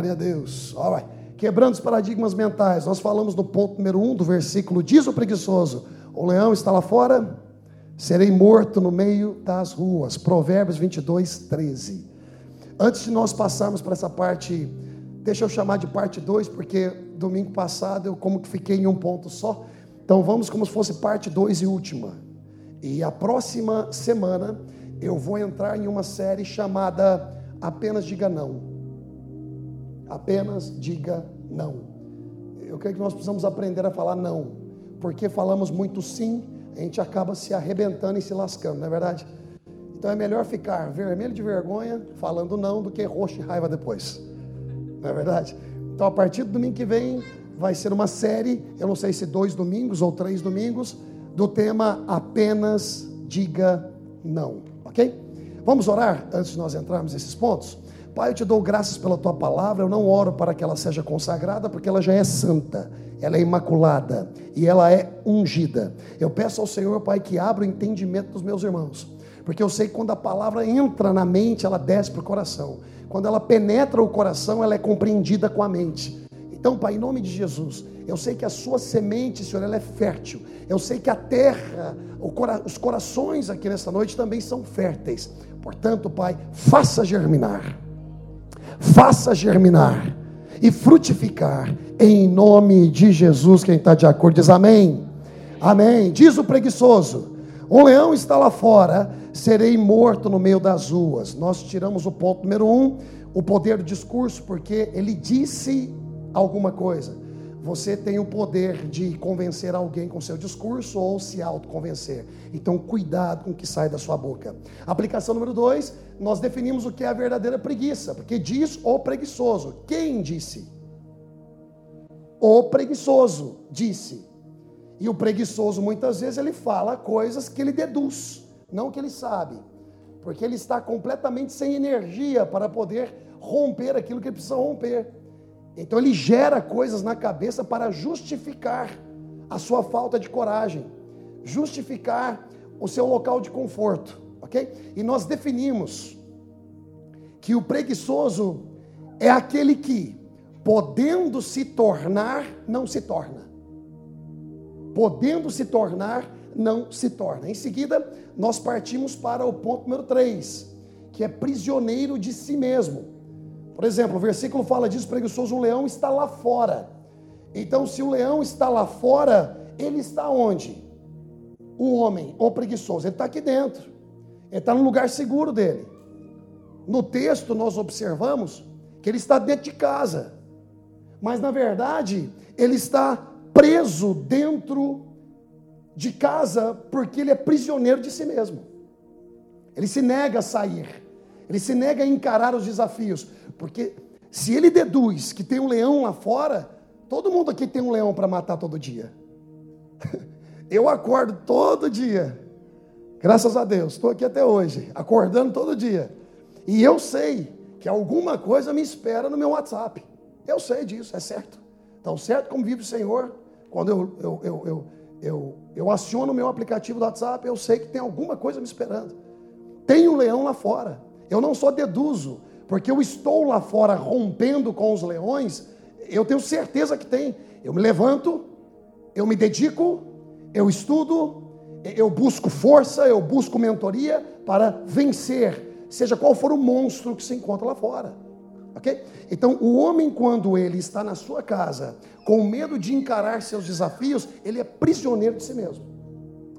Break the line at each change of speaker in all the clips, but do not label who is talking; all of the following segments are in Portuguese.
Glória a Deus. Right. Quebrando os paradigmas mentais, nós falamos no ponto número 1 um do versículo: Diz o preguiçoso, o leão está lá fora, serei morto no meio das ruas. Provérbios 22, 13. Antes de nós passarmos para essa parte, deixa eu chamar de parte 2, porque domingo passado eu como que fiquei em um ponto só. Então vamos como se fosse parte 2 e última. E a próxima semana eu vou entrar em uma série chamada Apenas Diga Não. Apenas diga não. Eu creio que nós precisamos aprender a falar não, porque falamos muito sim, a gente acaba se arrebentando e se lascando, não é verdade? Então é melhor ficar vermelho de vergonha falando não do que roxo de raiva depois, não é verdade? Então a partir do domingo que vem vai ser uma série, eu não sei se dois domingos ou três domingos, do tema apenas diga não, ok? Vamos orar antes de nós entrarmos nesses pontos? Pai, eu te dou graças pela tua palavra. Eu não oro para que ela seja consagrada, porque ela já é santa, ela é imaculada e ela é ungida. Eu peço ao Senhor, Pai, que abra o entendimento dos meus irmãos, porque eu sei que quando a palavra entra na mente, ela desce para o coração. Quando ela penetra o coração, ela é compreendida com a mente. Então, Pai, em nome de Jesus, eu sei que a sua semente, Senhor, ela é fértil. Eu sei que a terra, os corações aqui nesta noite também são férteis. Portanto, Pai, faça germinar. Faça germinar e frutificar em nome de Jesus. Quem está de acordo diz amém. Amém. Diz o preguiçoso: um leão está lá fora, serei morto no meio das ruas. Nós tiramos o ponto número um, o poder do discurso, porque ele disse alguma coisa. Você tem o poder de convencer alguém com seu discurso ou se autoconvencer. Então, cuidado com o que sai da sua boca. Aplicação número dois, nós definimos o que é a verdadeira preguiça, porque diz o preguiçoso. Quem disse? O preguiçoso disse. E o preguiçoso, muitas vezes, ele fala coisas que ele deduz, não que ele sabe, porque ele está completamente sem energia para poder romper aquilo que ele precisa romper. Então ele gera coisas na cabeça para justificar a sua falta de coragem, justificar o seu local de conforto, ok? E nós definimos que o preguiçoso é aquele que, podendo se tornar, não se torna. Podendo se tornar, não se torna. Em seguida, nós partimos para o ponto número 3, que é prisioneiro de si mesmo. Por exemplo, o versículo fala disso, preguiçoso, um leão está lá fora. Então, se o leão está lá fora, ele está onde? O homem, o preguiçoso, ele está aqui dentro. Ele está no lugar seguro dele. No texto, nós observamos que ele está dentro de casa. Mas, na verdade, ele está preso dentro de casa porque ele é prisioneiro de si mesmo. Ele se nega a sair. Ele se nega a encarar os desafios. Porque se ele deduz que tem um leão lá fora, todo mundo aqui tem um leão para matar todo dia. Eu acordo todo dia. Graças a Deus, estou aqui até hoje, acordando todo dia. E eu sei que alguma coisa me espera no meu WhatsApp. Eu sei disso, é certo. Tão certo como vive o Senhor, quando eu, eu, eu, eu, eu, eu aciono o meu aplicativo do WhatsApp, eu sei que tem alguma coisa me esperando. Tem um leão lá fora. Eu não só deduzo, porque eu estou lá fora rompendo com os leões, eu tenho certeza que tem. Eu me levanto, eu me dedico, eu estudo, eu busco força, eu busco mentoria para vencer, seja qual for o monstro que se encontra lá fora. Ok? Então, o homem, quando ele está na sua casa, com medo de encarar seus desafios, ele é prisioneiro de si mesmo.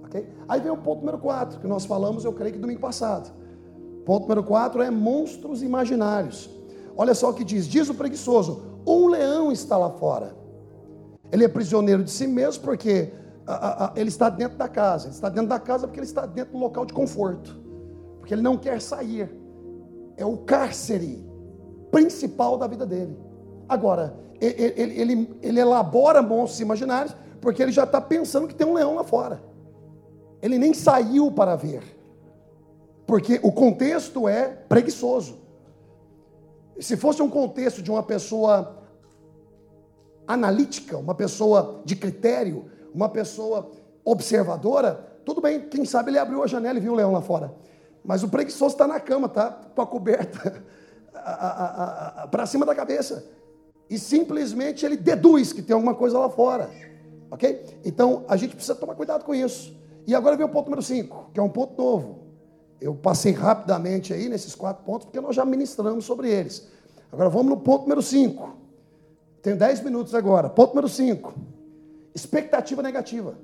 Ok? Aí vem o ponto número 4, que nós falamos, eu creio que domingo passado. Ponto número 4 é monstros imaginários. Olha só o que diz: diz o preguiçoso, um leão está lá fora. Ele é prisioneiro de si mesmo porque a, a, a, ele está dentro da casa. Ele está dentro da casa porque ele está dentro do local de conforto. Porque ele não quer sair. É o cárcere principal da vida dele. Agora, ele, ele, ele, ele elabora monstros imaginários porque ele já está pensando que tem um leão lá fora. Ele nem saiu para ver. Porque o contexto é preguiçoso. Se fosse um contexto de uma pessoa analítica, uma pessoa de critério, uma pessoa observadora, tudo bem, quem sabe ele abriu a janela e viu o leão lá fora. Mas o preguiçoso está na cama, tá com a coberta para cima da cabeça. E simplesmente ele deduz que tem alguma coisa lá fora. Ok? Então a gente precisa tomar cuidado com isso. E agora vem o ponto número 5, que é um ponto novo. Eu passei rapidamente aí nesses quatro pontos, porque nós já ministramos sobre eles. Agora vamos no ponto número 5. Tenho 10 minutos agora. Ponto número 5. Expectativa negativa.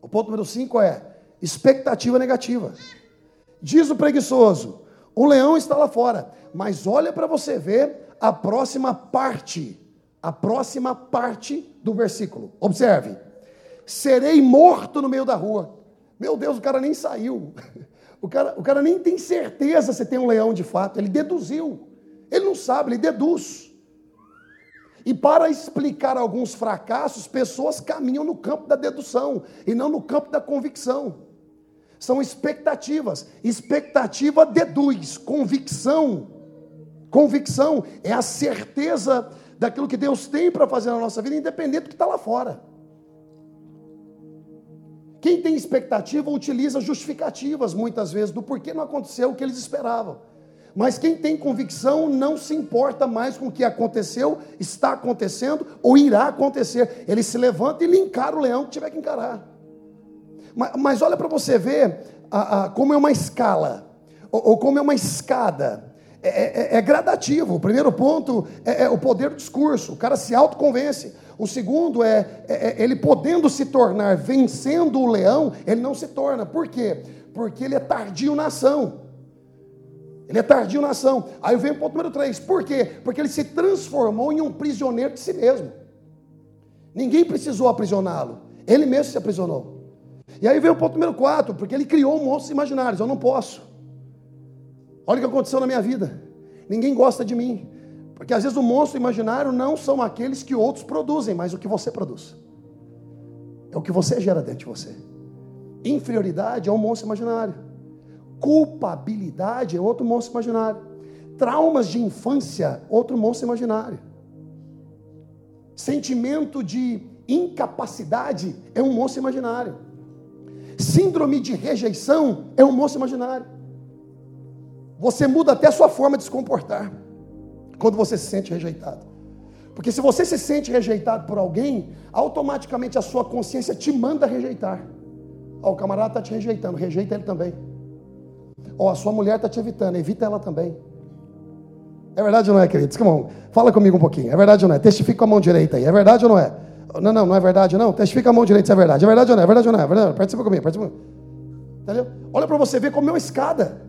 O ponto número 5 é expectativa negativa. Diz o preguiçoso: o leão está lá fora. Mas olha para você ver a próxima parte. A próxima parte do versículo. Observe serei morto no meio da rua. Meu Deus, o cara nem saiu. O cara, o cara nem tem certeza se tem um leão de fato. Ele deduziu. Ele não sabe, ele deduz. E para explicar alguns fracassos, pessoas caminham no campo da dedução e não no campo da convicção. São expectativas. Expectativa deduz, convicção. Convicção é a certeza daquilo que Deus tem para fazer na nossa vida, independente do que está lá fora. Quem tem expectativa utiliza justificativas muitas vezes do porquê não aconteceu o que eles esperavam. Mas quem tem convicção não se importa mais com o que aconteceu, está acontecendo ou irá acontecer. Ele se levanta e ele encara o leão que tiver que encarar. Mas, mas olha para você ver a, a, como é uma escala, ou, ou como é uma escada. É, é, é, é gradativo. O primeiro ponto é, é, o poder do discurso. O cara se autoconvence. O segundo é, é, ele podendo se tornar vencendo o leão, ele não se torna. Por quê? Porque ele é tardio na ação. Ele é tardio na ação. Aí vem o ponto número 3. Por quê? Porque ele se transformou em um prisioneiro de si mesmo. Ninguém precisou aprisioná-lo. Ele mesmo se aprisionou. E aí vem o ponto número 4, porque ele criou monstros imaginários. Eu não posso. Olha o que aconteceu na minha vida. Ninguém gosta de mim. Porque às vezes o monstro imaginário não são aqueles que outros produzem, mas o que você produz. É o que você gera dentro de você. Inferioridade é um monstro imaginário. Culpabilidade é outro monstro imaginário. Traumas de infância, outro monstro imaginário. Sentimento de incapacidade é um monstro imaginário. Síndrome de rejeição é um monstro imaginário. Você muda até a sua forma de se comportar quando você se sente rejeitado. Porque se você se sente rejeitado por alguém, automaticamente a sua consciência te manda rejeitar. Ó, o camarada está te rejeitando, rejeita ele também. Ó, a sua mulher está te evitando, evita ela também. É verdade ou não é, queridos? Come on, fala comigo um pouquinho. É verdade ou não é? Testifica com a mão direita aí. É verdade ou não é? Não, não, não é verdade não. Testifica a mão direita se é verdade. É verdade ou não é? É verdade ou não é? É verdade? Participa comigo, participa. Entendeu? Olha para você ver como é uma escada.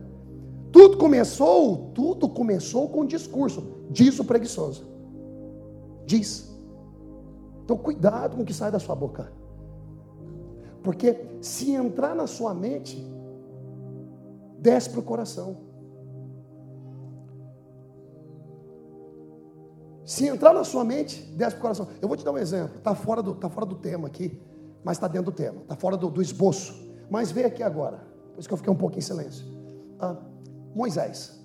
Tudo começou, tudo começou com discurso. Diz o preguiçoso. Diz. Então cuidado com o que sai da sua boca. Porque se entrar na sua mente, desce para o coração. Se entrar na sua mente, desce para o coração. Eu vou te dar um exemplo. Está fora, do, tá fora do tema aqui, mas está dentro do tema. Está fora do, do, esboço. Mas vê aqui agora. Por isso que eu fiquei um pouco em silêncio. Ah, Moisés.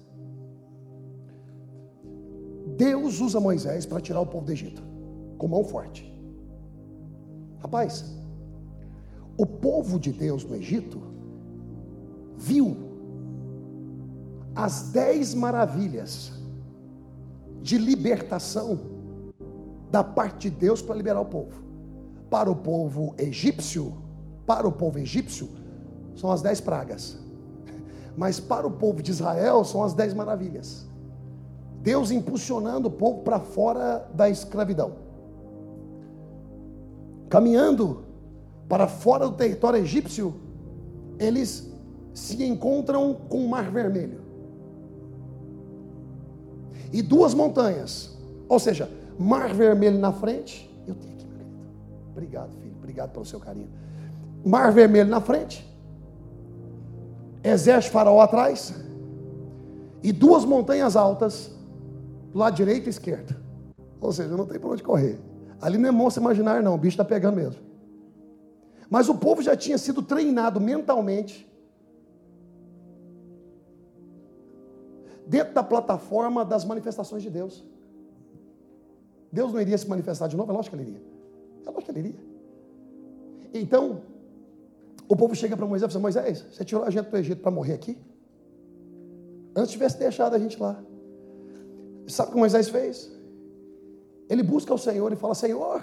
Deus usa Moisés para tirar o povo do Egito, com mão forte. Rapaz, o povo de Deus no Egito viu as dez maravilhas de libertação da parte de Deus para liberar o povo. Para o povo egípcio, para o povo egípcio, são as dez pragas. Mas para o povo de Israel são as dez maravilhas. Deus impulsionando o povo para fora da escravidão. Caminhando para fora do território egípcio, eles se encontram com o Mar Vermelho. E duas montanhas. Ou seja, Mar Vermelho na frente. Eu tenho aqui, meu querido. Obrigado, filho. Obrigado pelo seu carinho. Mar Vermelho na frente exército faraó atrás e duas montanhas altas do lado direito e esquerdo. Ou seja, não tem para onde correr. Ali não é monstro imaginário, não, o bicho está pegando mesmo. Mas o povo já tinha sido treinado mentalmente dentro da plataforma das manifestações de Deus. Deus não iria se manifestar de novo? É lógico que ele iria. É lógico que ele iria. Então, o povo chega para Moisés e fala: Moisés, você tirou a gente do Egito para morrer aqui? Antes tivesse deixado a gente lá. Sabe o que Moisés fez? Ele busca o Senhor e fala: Senhor.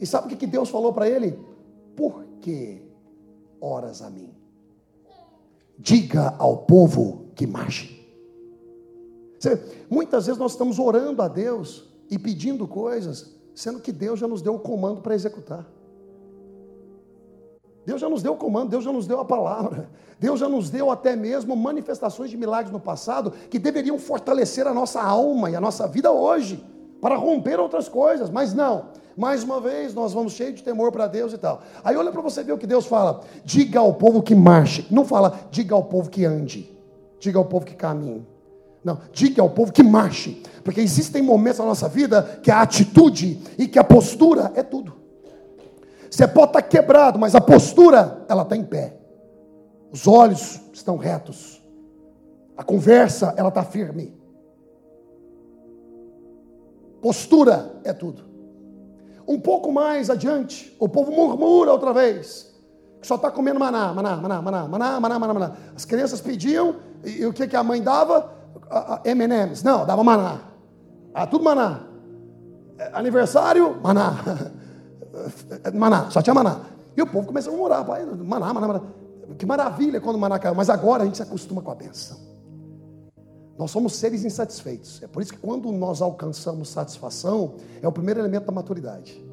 E sabe o que Deus falou para ele? Por que oras a mim? Diga ao povo que marche. Muitas vezes nós estamos orando a Deus e pedindo coisas, sendo que Deus já nos deu o comando para executar. Deus já nos deu o comando, Deus já nos deu a palavra. Deus já nos deu até mesmo manifestações de milagres no passado que deveriam fortalecer a nossa alma e a nossa vida hoje, para romper outras coisas, mas não. Mais uma vez, nós vamos cheio de temor para Deus e tal. Aí olha para você ver o que Deus fala: diga ao povo que marche. Não fala, diga ao povo que ande. Diga ao povo que caminhe. Não, diga ao povo que marche. Porque existem momentos na nossa vida que a atitude e que a postura é tudo. Você pode estar quebrado, mas a postura, ela está em pé. Os olhos estão retos. A conversa, ela está firme. Postura é tudo. Um pouco mais adiante, o povo murmura outra vez. Que só está comendo maná, maná, maná, maná, maná, maná, maná, maná. As crianças pediam, e, e o que, que a mãe dava? M&M's. Não, dava maná. Ah, tudo maná. É, aniversário, maná. maná, só tinha maná. E o povo começou a murmurar, pai, maná, maná, maná. Que maravilha quando o maná caiu. Mas agora a gente se acostuma com a benção. Nós somos seres insatisfeitos. É por isso que quando nós alcançamos satisfação, é o primeiro elemento da maturidade.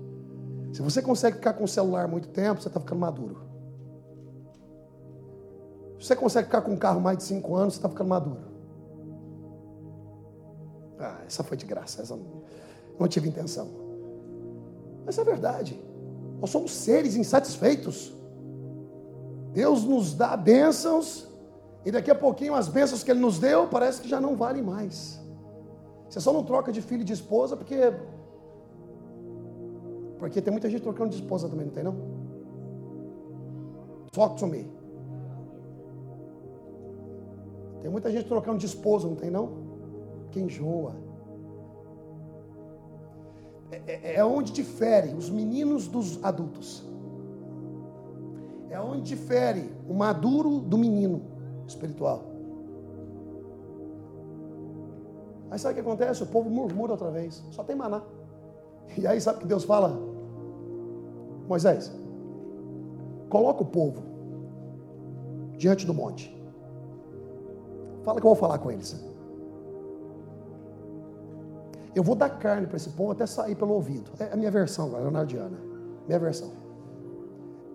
Se você consegue ficar com o celular muito tempo, você está ficando maduro. Se você consegue ficar com um carro mais de cinco anos, você está ficando maduro. Ah, essa foi de graça, essa não tive intenção. Mas é verdade. Nós somos seres insatisfeitos. Deus nos dá bênçãos e daqui a pouquinho as bênçãos que ele nos deu parece que já não valem mais. Você só não troca de filho e de esposa porque. Porque tem muita gente trocando de esposa também, não tem não? Talk to me. Tem muita gente trocando de esposa, não tem não? Que enjoa. É, é, é onde difere os meninos dos adultos. É onde difere o maduro do menino espiritual. Aí sabe o que acontece? O povo murmura outra vez, só tem maná. E aí sabe o que Deus fala? Moisés, coloca o povo diante do monte. Fala que eu vou falar com eles. Eu vou dar carne para esse povo até sair pelo ouvido. É a minha versão agora, Leonardiana. Minha versão.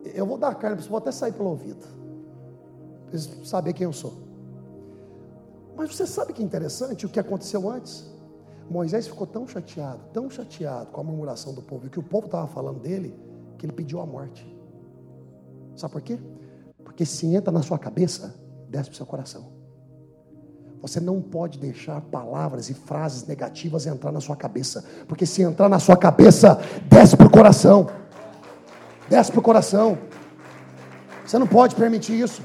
Eu vou dar carne para esse povo até sair pelo ouvido saber quem eu sou. Mas você sabe que é interessante o que aconteceu antes? Moisés ficou tão chateado, tão chateado com a murmuração do povo, e que o povo estava falando dele, que ele pediu a morte. Sabe por quê? Porque se entra na sua cabeça, desce para o seu coração. Você não pode deixar palavras e frases negativas entrar na sua cabeça, porque se entrar na sua cabeça, desce para o coração. Desce para o coração. Você não pode permitir isso.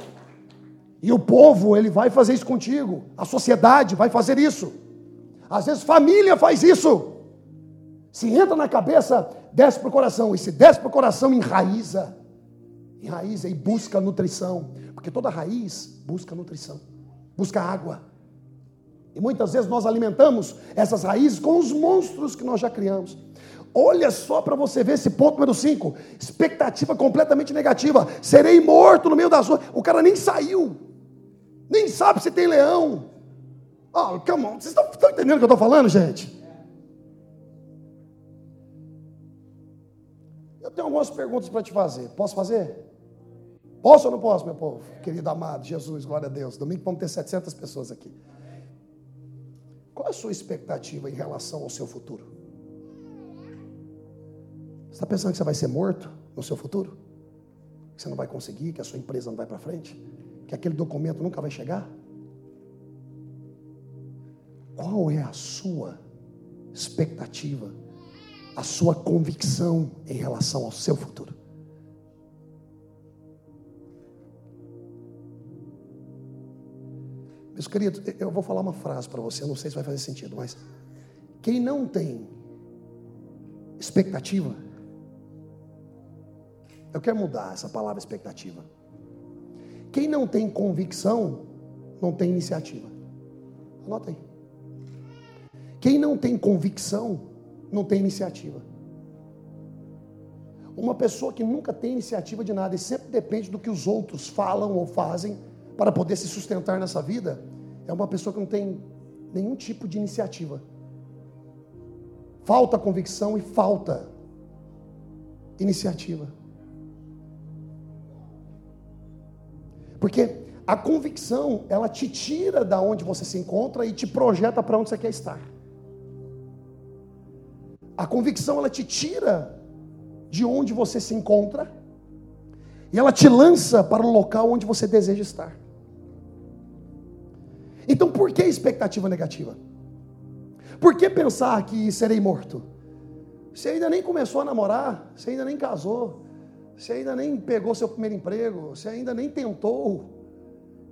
E o povo, ele vai fazer isso contigo. A sociedade vai fazer isso. Às vezes família faz isso. Se entra na cabeça, desce para o coração. E se desce para o coração, enraiza. Enraiza e busca nutrição. Porque toda raiz busca nutrição. Busca água. E muitas vezes nós alimentamos essas raízes com os monstros que nós já criamos. Olha só para você ver esse ponto número 5. Expectativa completamente negativa. Serei morto no meio das ruas. O cara nem saiu. Nem sabe se tem leão. Oh, come on. Vocês estão, entendendo o que eu estou falando, gente? Eu tenho algumas perguntas para te fazer. Posso fazer? Posso ou não posso, meu povo? Querido amado, Jesus, glória a Deus. Domingo vamos ter 700 pessoas aqui. Qual a sua expectativa em relação ao seu futuro? Você está pensando que você vai ser morto no seu futuro? Que você não vai conseguir, que a sua empresa não vai para frente? que aquele documento nunca vai chegar? Qual é a sua expectativa, a sua convicção em relação ao seu futuro? Meus queridos, eu vou falar uma frase para você, não sei se vai fazer sentido, mas quem não tem expectativa, eu quero mudar essa palavra expectativa. Quem não tem convicção, não tem iniciativa. Anota aí. Quem não tem convicção, não tem iniciativa. Uma pessoa que nunca tem iniciativa de nada e sempre depende do que os outros falam ou fazem para poder se sustentar nessa vida, é uma pessoa que não tem nenhum tipo de iniciativa. Falta convicção e falta iniciativa. Porque a convicção, ela te tira da onde você se encontra e te projeta para onde você quer estar. A convicção, ela te tira de onde você se encontra e ela te lança para o local onde você deseja estar. Por que expectativa negativa? Por que pensar que serei morto? Você ainda nem começou a namorar, você ainda nem casou, você ainda nem pegou seu primeiro emprego, você ainda nem tentou.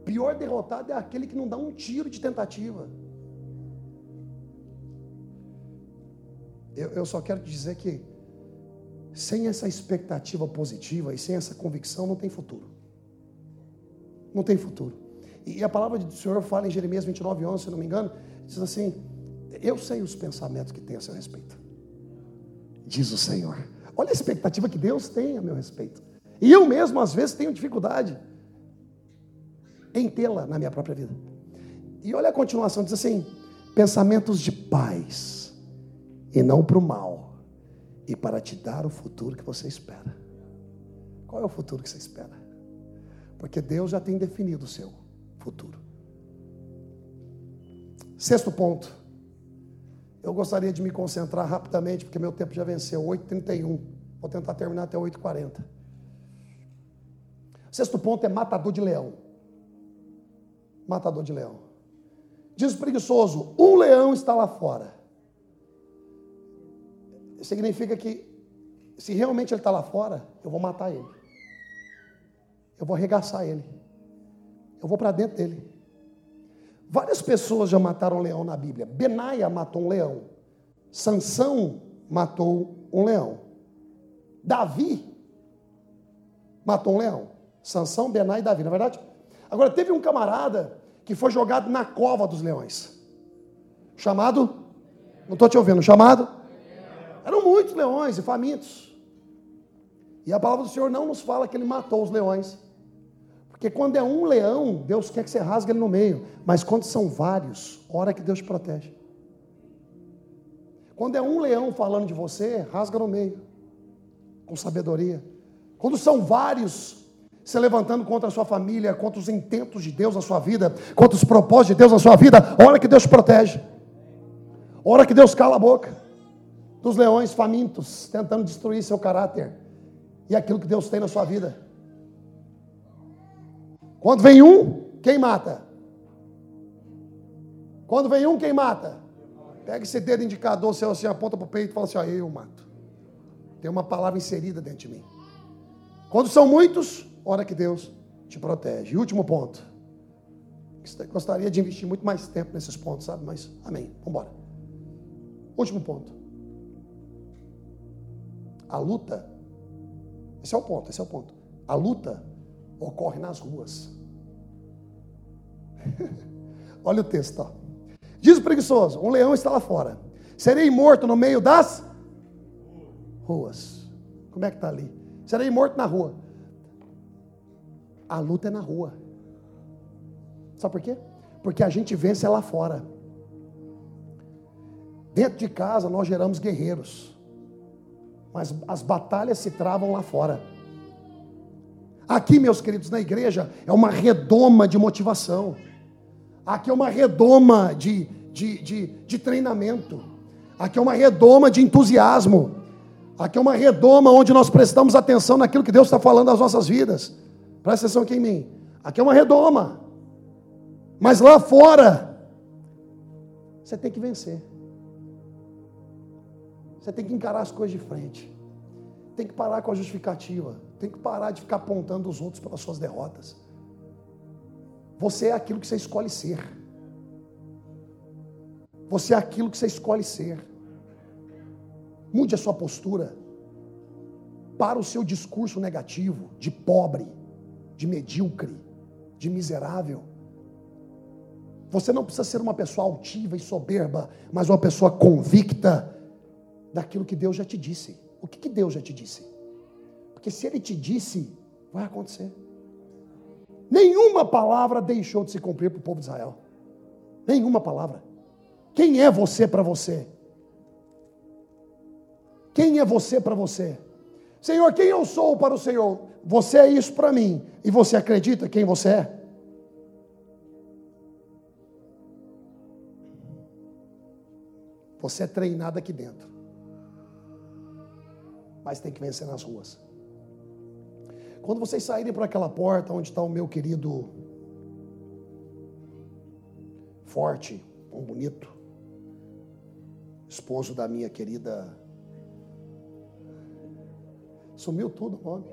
Pior derrotado é aquele que não dá um tiro de tentativa. Eu, eu só quero te dizer que sem essa expectativa positiva e sem essa convicção não tem futuro. Não tem futuro. E a palavra do Senhor fala em Jeremias 29, 11, se não me engano, diz assim: Eu sei os pensamentos que tem a seu respeito. Diz o Senhor. Olha a expectativa que Deus tem a meu respeito. E eu mesmo, às vezes, tenho dificuldade em tê-la na minha própria vida. E olha a continuação: diz assim: pensamentos de paz e não para o mal, e para te dar o futuro que você espera. Qual é o futuro que você espera? Porque Deus já tem definido o seu futuro. Sexto ponto. Eu gostaria de me concentrar rapidamente, porque meu tempo já venceu, 8h31. Vou tentar terminar até 8h40. Sexto ponto é matador de leão. Matador de leão. Diz o preguiçoso: um leão está lá fora. Significa que, se realmente ele está lá fora, eu vou matar ele. Eu vou arregaçar ele. Eu vou para dentro dele. Várias pessoas já mataram um leão na Bíblia. Benaia matou um leão. Sansão matou um leão. Davi matou um leão. Sansão, Benaia e Davi, não é verdade? Agora, teve um camarada que foi jogado na cova dos leões. Chamado? Não estou te ouvindo. Chamado? Eram muitos leões e famintos. E a palavra do Senhor não nos fala que ele matou os leões. Porque quando é um leão, Deus quer que você rasgue ele no meio. Mas quando são vários, hora que Deus te protege. Quando é um leão falando de você, rasga no meio. Com sabedoria. Quando são vários se levantando contra a sua família, contra os intentos de Deus na sua vida, contra os propósitos de Deus na sua vida, hora que Deus te protege. Hora que Deus cala a boca dos leões famintos, tentando destruir seu caráter e aquilo que Deus tem na sua vida. Quando vem um, quem mata? Quando vem um, quem mata? Pega esse dedo indicador, seu assim, aponta para o peito e fala assim: ó, eu mato. Tem uma palavra inserida dentro de mim. Quando são muitos, hora que Deus te protege. E último ponto. Gostaria de investir muito mais tempo nesses pontos, sabe? Mas, amém. Vamos embora. Último ponto. A luta. Esse é o ponto, esse é o ponto. A luta ocorre nas ruas. Olha o texto. Ó. Diz o preguiçoso: um leão está lá fora. Serei morto no meio das ruas. Como é que está ali? Serei morto na rua. A luta é na rua. Sabe por quê? Porque a gente vence lá fora. Dentro de casa nós geramos guerreiros. Mas as batalhas se travam lá fora. Aqui, meus queridos, na igreja, é uma redoma de motivação. Aqui é uma redoma de, de, de, de treinamento. Aqui é uma redoma de entusiasmo. Aqui é uma redoma onde nós prestamos atenção naquilo que Deus está falando nas nossas vidas. Presta atenção aqui em mim. Aqui é uma redoma. Mas lá fora, você tem que vencer. Você tem que encarar as coisas de frente. Tem que parar com a justificativa. Tem que parar de ficar apontando os outros pelas suas derrotas. Você é aquilo que você escolhe ser. Você é aquilo que você escolhe ser. Mude a sua postura. Para o seu discurso negativo, de pobre, de medíocre, de miserável. Você não precisa ser uma pessoa altiva e soberba, mas uma pessoa convicta daquilo que Deus já te disse. O que, que Deus já te disse? Porque se Ele te disse, vai acontecer. Nenhuma palavra deixou de se cumprir para o povo de Israel. Nenhuma palavra. Quem é você para você? Quem é você para você? Senhor, quem eu sou para o Senhor? Você é isso para mim. E você acredita quem você é? Você é treinado aqui dentro. Mas tem que vencer nas ruas. Quando vocês saírem por aquela porta onde está o meu querido forte, um bonito, esposo da minha querida. Sumiu tudo o nome.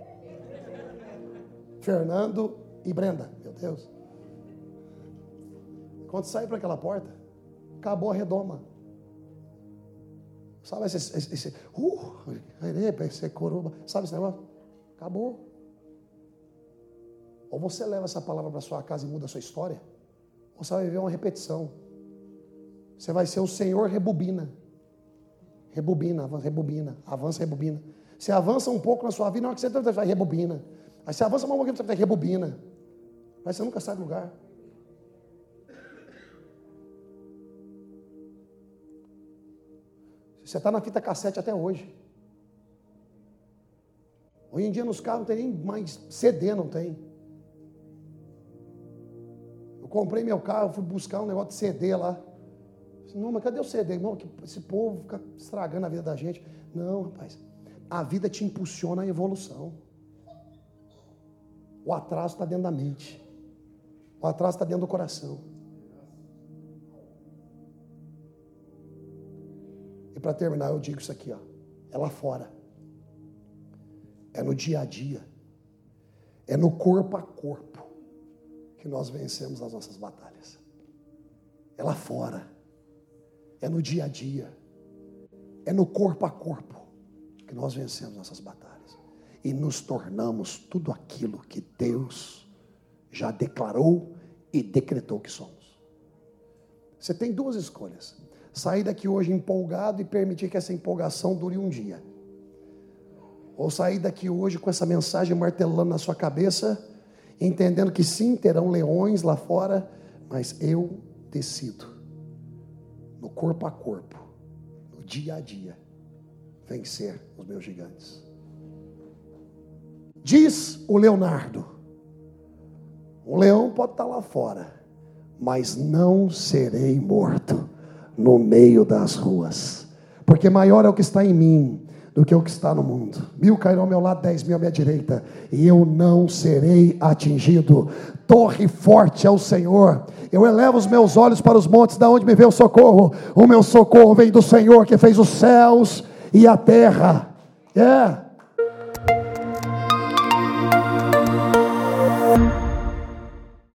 Fernando e Brenda, meu Deus. Quando sair para aquela porta, acabou a redoma. Sabe esse, esse, esse uh, sabe esse negócio? Acabou. Ou você leva essa palavra para sua casa e muda a sua história, ou você vai viver uma repetição. Você vai ser o Senhor rebobina. Rebobina, avança, rebobina, avança, rebobina. Você avança um pouco na sua vida, na hora que você vai rebobina. Aí você avança mais um pouquinho, você vai rebobina. Mas você nunca sai do lugar. Você está na fita cassete até hoje. Hoje em dia nos carros não tem nem mais CD, não tem. Eu comprei meu carro, fui buscar um negócio de CD lá. Não, mas cadê o CD? Irmão, esse povo fica estragando a vida da gente. Não, rapaz. A vida te impulsiona à evolução. O atraso está dentro da mente. O atraso está dentro do coração. E para terminar, eu digo isso aqui, ó. É lá fora. É no dia a dia. É no corpo a corpo que nós vencemos as nossas batalhas. É lá fora. É no dia a dia. É no corpo a corpo que nós vencemos nossas batalhas. E nos tornamos tudo aquilo que Deus já declarou e decretou que somos. Você tem duas escolhas sair daqui hoje empolgado e permitir que essa empolgação dure um dia. Ou sair daqui hoje com essa mensagem martelando na sua cabeça, entendendo que sim, terão leões lá fora, mas eu decido, no corpo a corpo, no dia a dia, vencer os meus gigantes. Diz o Leonardo: o leão pode estar lá fora, mas não serei morto no meio das ruas, porque maior é o que está em mim do que o que está no mundo. Mil cairão ao meu lado, dez mil à minha direita, e eu não serei atingido. Torre forte é o Senhor. Eu elevo os meus olhos para os montes, da onde me vê o socorro. O meu socorro vem do Senhor que fez os céus e a terra. É.